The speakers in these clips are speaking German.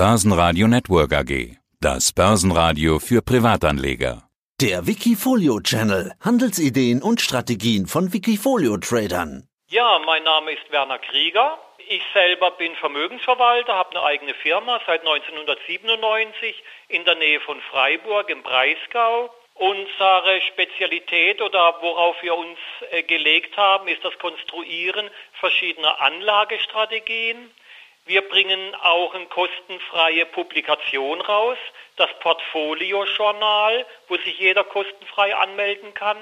Börsenradio Network AG. Das Börsenradio für Privatanleger. Der Wikifolio Channel. Handelsideen und Strategien von Wikifolio Tradern. Ja, mein Name ist Werner Krieger. Ich selber bin Vermögensverwalter, habe eine eigene Firma seit 1997 in der Nähe von Freiburg im Breisgau. Unsere Spezialität oder worauf wir uns äh, gelegt haben, ist das Konstruieren verschiedener Anlagestrategien. Wir bringen auch eine kostenfreie Publikation raus, das Portfolio-Journal, wo sich jeder kostenfrei anmelden kann.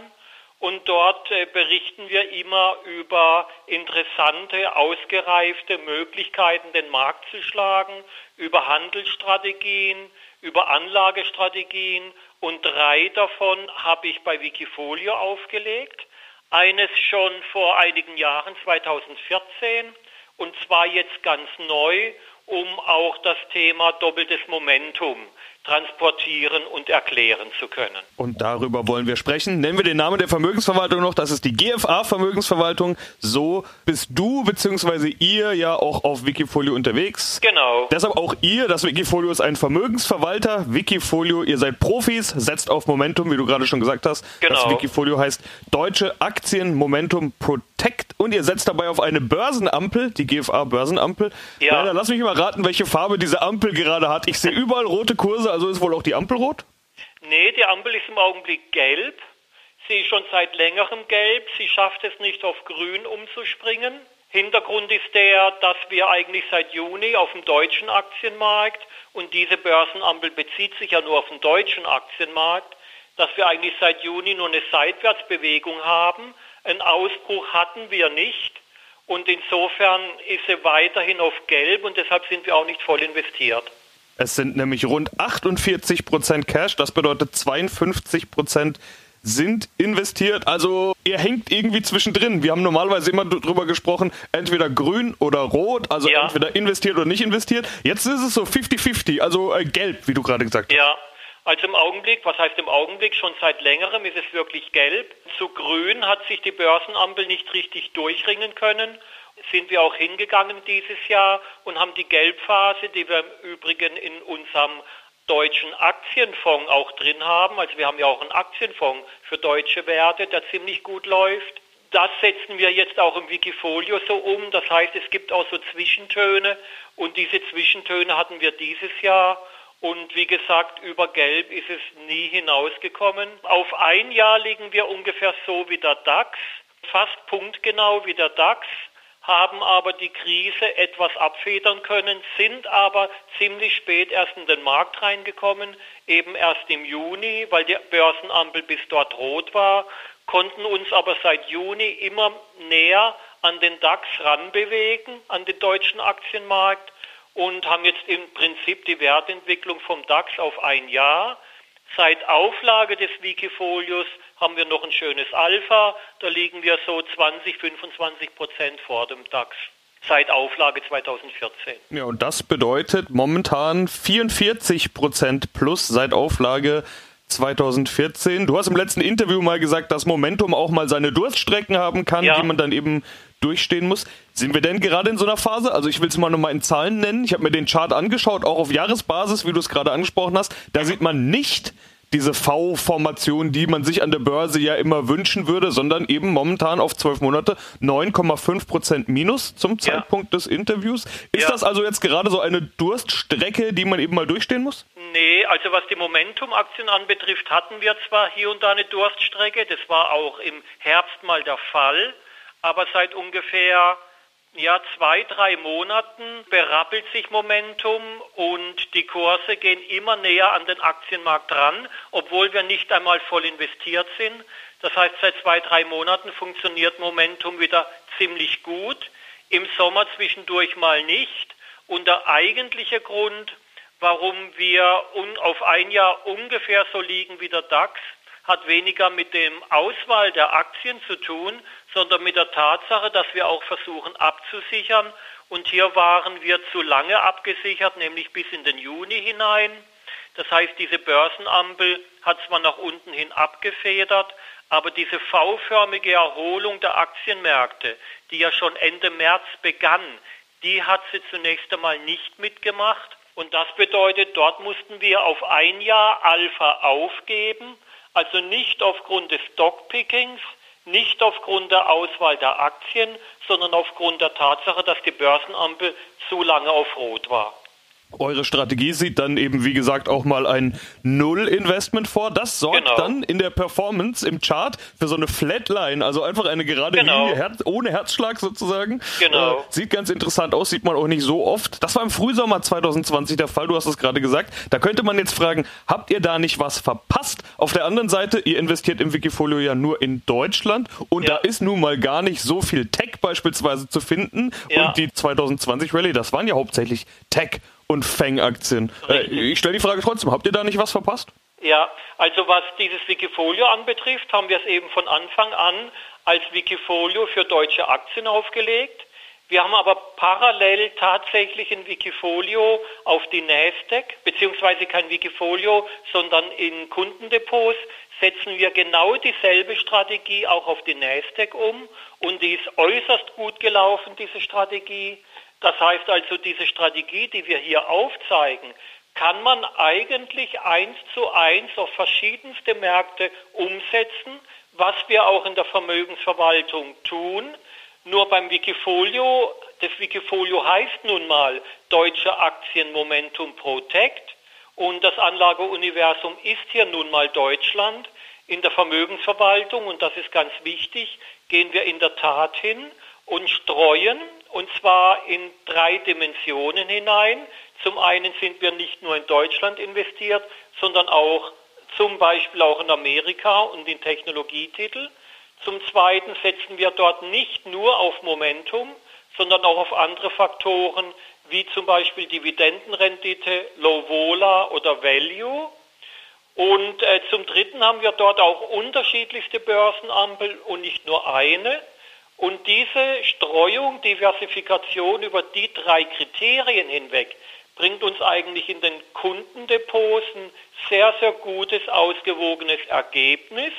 Und dort äh, berichten wir immer über interessante, ausgereifte Möglichkeiten, den Markt zu schlagen, über Handelsstrategien, über Anlagestrategien. Und drei davon habe ich bei Wikifolio aufgelegt. Eines schon vor einigen Jahren, 2014, und zwar jetzt ganz neu, um auch das Thema doppeltes Momentum transportieren und erklären zu können. Und darüber wollen wir sprechen. Nennen wir den Namen der Vermögensverwaltung noch. Das ist die GFA Vermögensverwaltung. So bist du bzw. ihr ja auch auf Wikifolio unterwegs. Genau. Deshalb auch ihr. Das Wikifolio ist ein Vermögensverwalter. Wikifolio, ihr seid Profis, setzt auf Momentum, wie du gerade schon gesagt hast. Genau. Das Wikifolio heißt Deutsche Aktien Momentum Protect und ihr setzt dabei auf eine Börsenampel, die GFA Börsenampel. Ja. Leider, lass mich mal raten, welche Farbe diese Ampel gerade hat. Ich sehe überall rote Kurse, also ist wohl auch die Ampel rot? Nee, die Ampel ist im Augenblick gelb. Sie ist schon seit längerem gelb. Sie schafft es nicht auf grün umzuspringen. Hintergrund ist der, dass wir eigentlich seit Juni auf dem deutschen Aktienmarkt und diese Börsenampel bezieht sich ja nur auf den deutschen Aktienmarkt, dass wir eigentlich seit Juni nur eine Seitwärtsbewegung haben. Einen Ausbruch hatten wir nicht. Und insofern ist sie weiterhin auf Gelb und deshalb sind wir auch nicht voll investiert. Es sind nämlich rund 48 Prozent Cash, das bedeutet 52 Prozent sind investiert. Also ihr hängt irgendwie zwischendrin. Wir haben normalerweise immer drüber gesprochen, entweder grün oder rot, also Ja. entweder investiert oder nicht investiert. Jetzt ist es so 50-50, also äh, gelb, wie du gerade gesagt hast. Ja, also im Augenblick, was heißt im Augenblick, schon seit längerem ist es wirklich gelb. Zu grün hat sich die Börsenampel nicht richtig durchringen können. Sind wir auch hingegangen dieses Jahr und haben die Gelbphase, die wir im Übrigen in unserem deutschen Aktienfonds auch drin haben. Also wir haben ja auch einen Aktienfonds für deutsche Werte, der ziemlich gut läuft. Das setzen wir jetzt auch im Wikifolio so um. Das heißt, es gibt auch so Zwischentöne und diese Zwischentöne hatten wir dieses Jahr. Und wie gesagt, über Gelb ist es nie hinausgekommen. Auf ein Jahr liegen wir ungefähr so wie der DAX, fast punktgenau wie der DAX, haben aber die Krise etwas abfedern können, sind aber ziemlich spät erst in den Markt reingekommen, eben erst im Juni, weil die Börsenampel bis dort rot war, konnten uns aber seit Juni immer näher an den DAX ranbewegen, an den deutschen Aktienmarkt und haben jetzt im Prinzip die Wertentwicklung vom DAX auf ein Jahr. Seit Auflage des Wikifolios haben wir noch ein schönes Alpha. Da liegen wir so 20, 25 Prozent vor dem DAX. Seit Auflage 2014. Ja, und das bedeutet momentan 44 Prozent plus seit Auflage 2014. Du hast im letzten Interview mal gesagt, dass Momentum auch mal seine Durststrecken haben kann, Ja. die man dann eben durchstehen muss. Sind wir denn gerade in so einer Phase? Also ich will es mal nochmal in Zahlen nennen. Ich habe mir den Chart angeschaut, auch auf Jahresbasis, wie du es gerade angesprochen hast. Da sieht man nicht diese V-Formation, die man sich an der Börse ja immer wünschen würde, sondern eben momentan auf zwölf Monate 9,5 Prozent Minus zum Ja. Zeitpunkt des Interviews. Ist Ja. das also jetzt gerade so eine Durststrecke, die man eben mal durchstehen muss? Nee, also was die Momentum-Aktien anbetrifft, hatten wir zwar hier und da eine Durststrecke, das war auch im Herbst mal der Fall, aber seit ungefähr ja, zwei, drei Monaten berappelt sich Momentum und die Kurse gehen immer näher an den Aktienmarkt ran, obwohl wir nicht einmal voll investiert sind. Das heißt, seit zwei, drei Monaten funktioniert Momentum wieder ziemlich gut, im Sommer zwischendurch mal nicht. Und der eigentliche Grund, warum wir auf ein Jahr ungefähr so liegen wie der DAX, hat weniger mit dem Auswahl der Aktien zu tun, sondern mit der Tatsache, dass wir auch versuchen abzusichern. Und hier waren wir zu lange abgesichert, nämlich bis in den Juni hinein. Das heißt, diese Börsenampel hat zwar nach unten hin abgefedert, aber diese V-förmige Erholung der Aktienmärkte, die ja schon Ende März begann, die hat sie zunächst einmal nicht mitgemacht. Und das bedeutet, dort mussten wir auf ein Jahr Alpha aufgeben, also nicht aufgrund des Stockpickings, nicht aufgrund der Auswahl der Aktien, sondern aufgrund der Tatsache, dass die Börsenampel zu lange auf Rot war. Eure Strategie sieht dann eben, wie gesagt, auch mal ein Null-Investment vor. Das sorgt genau. dann in der Performance im Chart für so eine Flatline, also einfach eine gerade genau. Linie, Herz, ohne Herzschlag sozusagen. Genau. Äh, sieht ganz interessant aus, sieht man auch nicht so oft. Das war im Frühsommer 2020 der Fall, du hast es gerade gesagt. Da könnte man jetzt fragen, habt ihr da nicht was verpasst? Auf der anderen Seite, ihr investiert im Wikifolio ja nur in Deutschland und ja. da ist nun mal gar nicht so viel Tech beispielsweise zu finden. Ja. Und die 2020 Rallye, das waren ja hauptsächlich Tech und Fang-Aktien. Äh, ich stelle die Frage trotzdem, habt ihr da nicht was verpasst? Ja, also was dieses Wikifolio anbetrifft, haben wir es eben von Anfang an als Wikifolio für deutsche Aktien aufgelegt. Wir haben aber parallel tatsächlich ein Wikifolio auf die Nasdaq, beziehungsweise kein Wikifolio, sondern in Kundendepots setzen wir genau dieselbe Strategie auch auf die Nasdaq um und die ist äußerst gut gelaufen, diese Strategie. Das heißt also, diese Strategie, die wir hier aufzeigen, kann man eigentlich eins zu eins auf verschiedenste Märkte umsetzen, was wir auch in der Vermögensverwaltung tun. Nur beim Wikifolio, das Wikifolio heißt nun mal Deutsche Aktien Momentum Protect und das Anlageuniversum ist hier nun mal Deutschland. In der Vermögensverwaltung, und das ist ganz wichtig, gehen wir in der Tat hin und streuen und zwar in drei Dimensionen hinein. Zum einen sind wir nicht nur in Deutschland investiert, sondern auch zum Beispiel auch in Amerika und in Technologietitel. Zum Zweiten setzen wir dort nicht nur auf Momentum, sondern auch auf andere Faktoren, wie zum Beispiel Dividendenrendite, Low Vola oder Value. Und äh, zum Dritten haben wir dort auch unterschiedlichste Börsenampel und nicht nur eine. Und diese Streuung, Diversifikation über die drei Kriterien hinweg bringt uns eigentlich in den Kundendepots ein sehr, sehr gutes, ausgewogenes Ergebnis.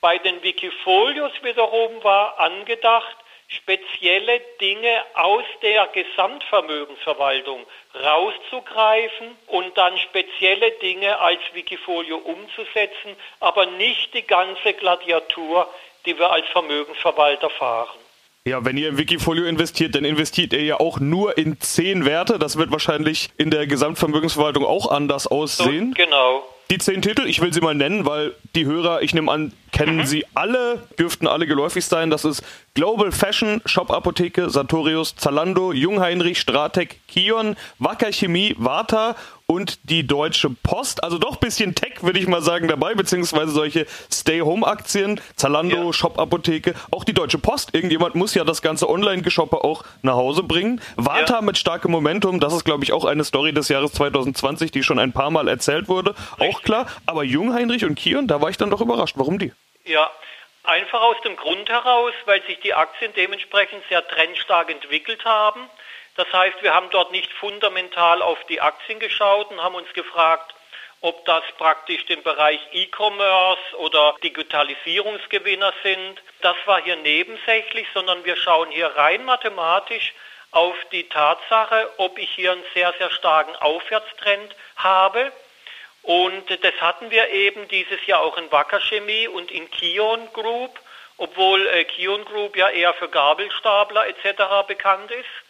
Bei den Wikifolios wiederum war angedacht, spezielle Dinge aus der Gesamtvermögensverwaltung rauszugreifen und dann spezielle Dinge als Wikifolio umzusetzen, aber nicht die ganze Gladiatur die wir als Vermögensverwalter fahren. Ja, wenn ihr im Wikifolio investiert, dann investiert ihr ja auch nur in zehn Werte. Das wird wahrscheinlich in der Gesamtvermögensverwaltung auch anders aussehen. So, genau. Die zehn Titel, ich will sie mal nennen, weil die Hörer, ich nehme an, kennen mhm. sie alle, dürften alle geläufig sein. Das ist Global Fashion, Shop Apotheke, Sartorius, Zalando, Jungheinrich, Stratec, Kion, Wacker Chemie, Warta und die Deutsche Post. Also doch ein bisschen Tech, würde ich mal sagen, dabei, beziehungsweise solche Stay-Home-Aktien, Zalando, ja. Shop-Apotheke, auch die Deutsche Post. Irgendjemand muss ja das ganze Online-Geshoppe auch nach Hause bringen. Warta ja. mit starkem Momentum, das ist, glaube ich, auch eine Story des Jahres 2020, die schon ein paar Mal erzählt wurde. Richtig. Auch klar. Aber Jungheinrich und Kion, da war ich dann doch überrascht. Warum die? Ja, einfach aus dem Grund heraus, weil sich die Aktien dementsprechend sehr trendstark entwickelt haben. Das heißt, wir haben dort nicht fundamental auf die Aktien geschaut und haben uns gefragt, ob das praktisch den Bereich E-Commerce oder Digitalisierungsgewinner sind. Das war hier nebensächlich, sondern wir schauen hier rein mathematisch auf die Tatsache, ob ich hier einen sehr, sehr starken Aufwärtstrend habe. Und das hatten wir eben dieses Jahr auch in Wacker Chemie und in Kion Group, obwohl äh, Kion Group ja eher für Gabelstapler etc. bekannt ist.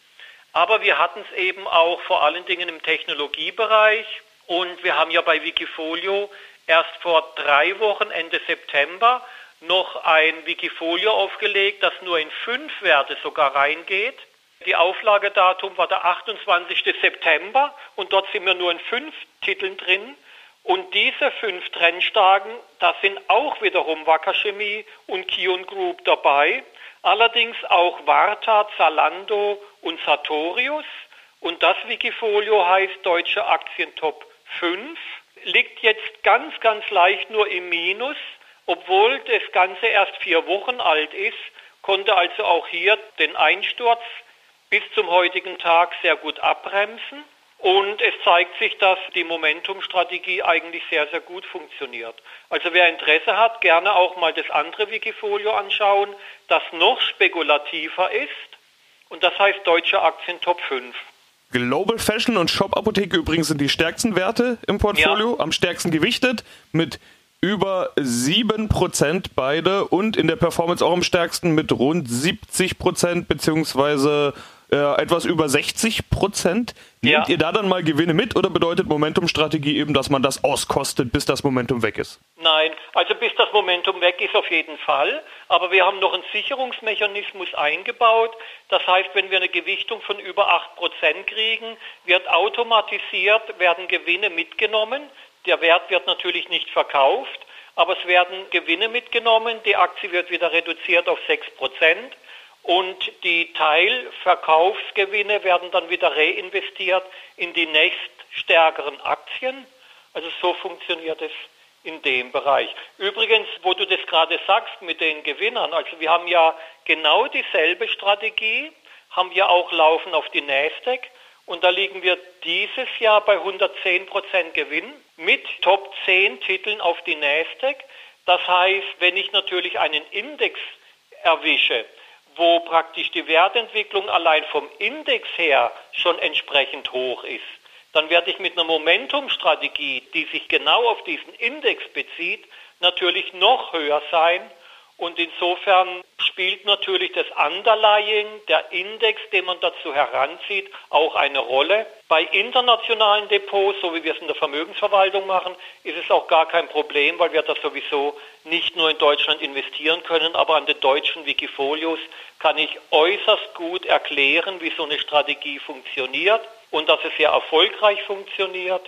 Aber wir hatten es eben auch vor allen Dingen im Technologiebereich und wir haben ja bei Wikifolio erst vor drei Wochen, Ende September, noch ein Wikifolio aufgelegt, das nur in fünf Werte sogar reingeht. Die Auflagedatum war der 28. September und dort sind wir nur in fünf Titeln drin. Und diese fünf Trendstarken, da sind auch wiederum Wacker Chemie und Kion Group dabei allerdings auch Warta, Zalando und Sartorius. Und das Wikifolio heißt Deutsche Aktien Top 5, liegt jetzt ganz, ganz leicht nur im Minus, obwohl das Ganze erst vier Wochen alt ist, konnte also auch hier den Einsturz bis zum heutigen Tag sehr gut abbremsen. Und es zeigt sich, dass die Momentum-Strategie eigentlich sehr, sehr gut funktioniert. Also wer Interesse hat, gerne auch mal das andere Wikifolio anschauen, das noch spekulativer ist. Und das heißt Deutsche Aktien Top 5. Global Fashion und Shop Apotheke übrigens sind die stärksten Werte im Portfolio, ja. am stärksten gewichtet mit über 7% beide und in der Performance auch am stärksten mit rund 70% beziehungsweise äh, etwas über 60 Prozent. Nehmt ja. ihr da dann mal Gewinne mit oder bedeutet Momentum-Strategie eben, dass man das auskostet, bis das Momentum weg ist? Nein, also bis das Momentum weg ist auf jeden Fall. Aber wir haben noch einen Sicherungsmechanismus eingebaut. Das heißt, wenn wir eine Gewichtung von über 8 Prozent kriegen, wird automatisiert, werden Gewinne mitgenommen. Der Wert wird natürlich nicht verkauft, aber es werden Gewinne mitgenommen. Die Aktie wird wieder reduziert auf 6 Prozent und die Teilverkaufsgewinne werden dann wieder reinvestiert in die nächststärkeren Aktien. Also so funktioniert es in dem Bereich. Übrigens, wo du das gerade sagst mit den Gewinnern, also wir haben ja genau dieselbe Strategie, haben wir auch laufen auf die Nasdaq und da liegen wir dieses Jahr bei 110 Prozent Gewinn mit Top 10 Titeln auf die Nasdaq. Das heißt, wenn ich natürlich einen Index erwische, wo praktisch die Wertentwicklung allein vom Index her schon entsprechend hoch ist, dann werde ich mit einer Momentumstrategie, die sich genau auf diesen Index bezieht, natürlich noch höher sein und insofern spielt natürlich das Underlying, der Index, den man dazu heranzieht, auch eine Rolle. Bei internationalen Depots, so wie wir es in der Vermögensverwaltung machen, ist es auch gar kein Problem, weil wir da sowieso nicht nur in Deutschland investieren können, aber an den deutschen Wikifolios kann ich äußerst gut erklären, wie so eine Strategie funktioniert und dass es sehr erfolgreich funktioniert.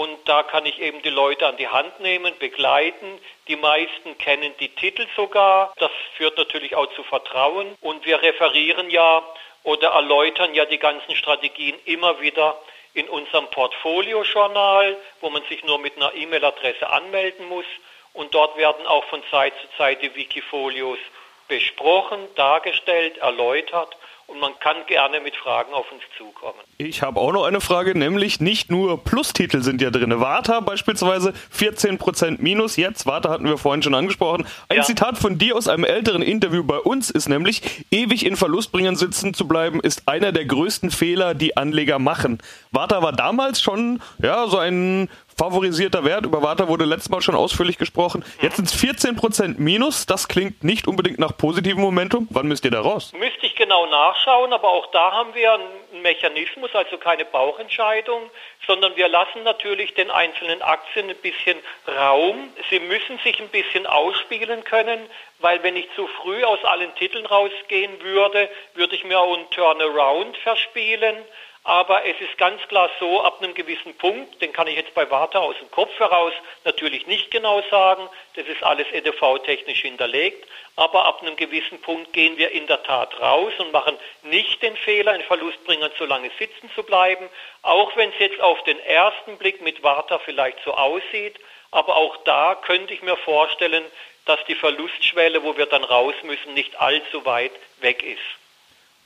Und da kann ich eben die Leute an die Hand nehmen, begleiten. Die meisten kennen die Titel sogar. Das führt natürlich auch zu Vertrauen. Und wir referieren ja oder erläutern ja die ganzen Strategien immer wieder in unserem Portfolio-Journal, wo man sich nur mit einer E-Mail-Adresse anmelden muss. Und dort werden auch von Zeit zu Zeit die Wikifolios besprochen, dargestellt, erläutert und man kann gerne mit Fragen auf uns zukommen. Ich habe auch noch eine Frage, nämlich nicht nur Plustitel sind ja drin. Warta beispielsweise 14% Minus jetzt. Warta hatten wir vorhin schon angesprochen. Ein ja. Zitat von dir aus einem älteren Interview bei uns ist nämlich, ewig in Verlustbringern sitzen zu bleiben, ist einer der größten Fehler, die Anleger machen. Warta war damals schon ja, so ein favorisierter Wert. Über Warta wurde letztes Mal schon ausführlich gesprochen. Jetzt sind es 14% Minus. Das klingt nicht unbedingt nach positivem Momentum. Wann müsst ihr da raus? Müsste ich genau nachschauen, aber auch da haben wir einen Mechanismus, also keine Bauchentscheidung, sondern wir lassen natürlich den einzelnen Aktien ein bisschen Raum. Sie müssen sich ein bisschen ausspielen können, weil wenn ich zu früh aus allen Titeln rausgehen würde, würde ich mir auch einen Turnaround verspielen. Aber es ist ganz klar so, ab einem gewissen Punkt, den kann ich jetzt bei Warta aus dem Kopf heraus natürlich nicht genau sagen, das ist alles EDV-technisch hinterlegt, aber ab einem gewissen Punkt gehen wir in der Tat raus und machen nicht den Fehler, in Verlustbringern zu lange sitzen zu bleiben, auch wenn es jetzt auf den ersten Blick mit Warta vielleicht so aussieht, aber auch da könnte ich mir vorstellen, dass die Verlustschwelle, wo wir dann raus müssen, nicht allzu weit weg ist.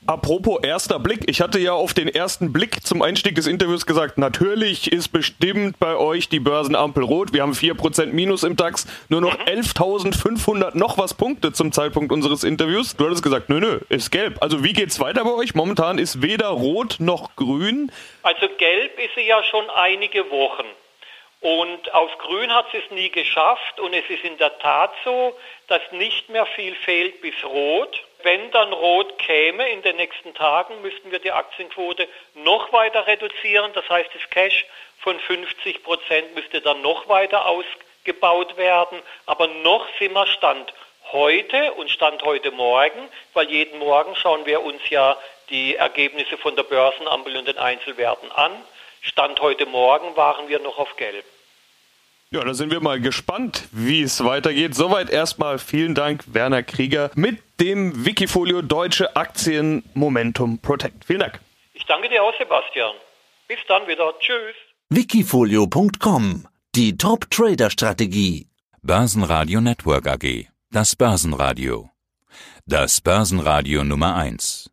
Apropos erster Blick, ich hatte ja auf den ersten Blick zum Einstieg des Interviews gesagt, natürlich ist bestimmt bei euch die Börsenampel rot. Wir haben 4% Minus im DAX, nur noch 11.500 noch was Punkte zum Zeitpunkt unseres Interviews. Du hattest gesagt, nö, nö, ist gelb. Also wie geht's weiter bei euch? Momentan ist weder rot noch grün. Also gelb ist sie ja schon einige Wochen. Und auf Grün hat sie es nie geschafft und es ist in der Tat so, dass nicht mehr viel fehlt bis Rot. Wenn dann Rot käme in den nächsten Tagen, müssten wir die Aktienquote noch weiter reduzieren. Das heißt, das Cash von 50 Prozent müsste dann noch weiter ausgebaut werden. Aber noch sind wir Stand heute und Stand heute Morgen, weil jeden Morgen schauen wir uns ja die Ergebnisse von der Börsenampel und den Einzelwerten an. Stand heute Morgen waren wir noch auf Gelb. Ja, da sind wir mal gespannt, wie es weitergeht. Soweit erstmal vielen Dank, Werner Krieger, mit dem Wikifolio Deutsche Aktien Momentum Protect. Vielen Dank. Ich danke dir auch, Sebastian. Bis dann wieder. Tschüss. Wikifolio.com Die Top-Trader-Strategie. Börsenradio Network AG. Das Börsenradio. Das Börsenradio Nummer 1.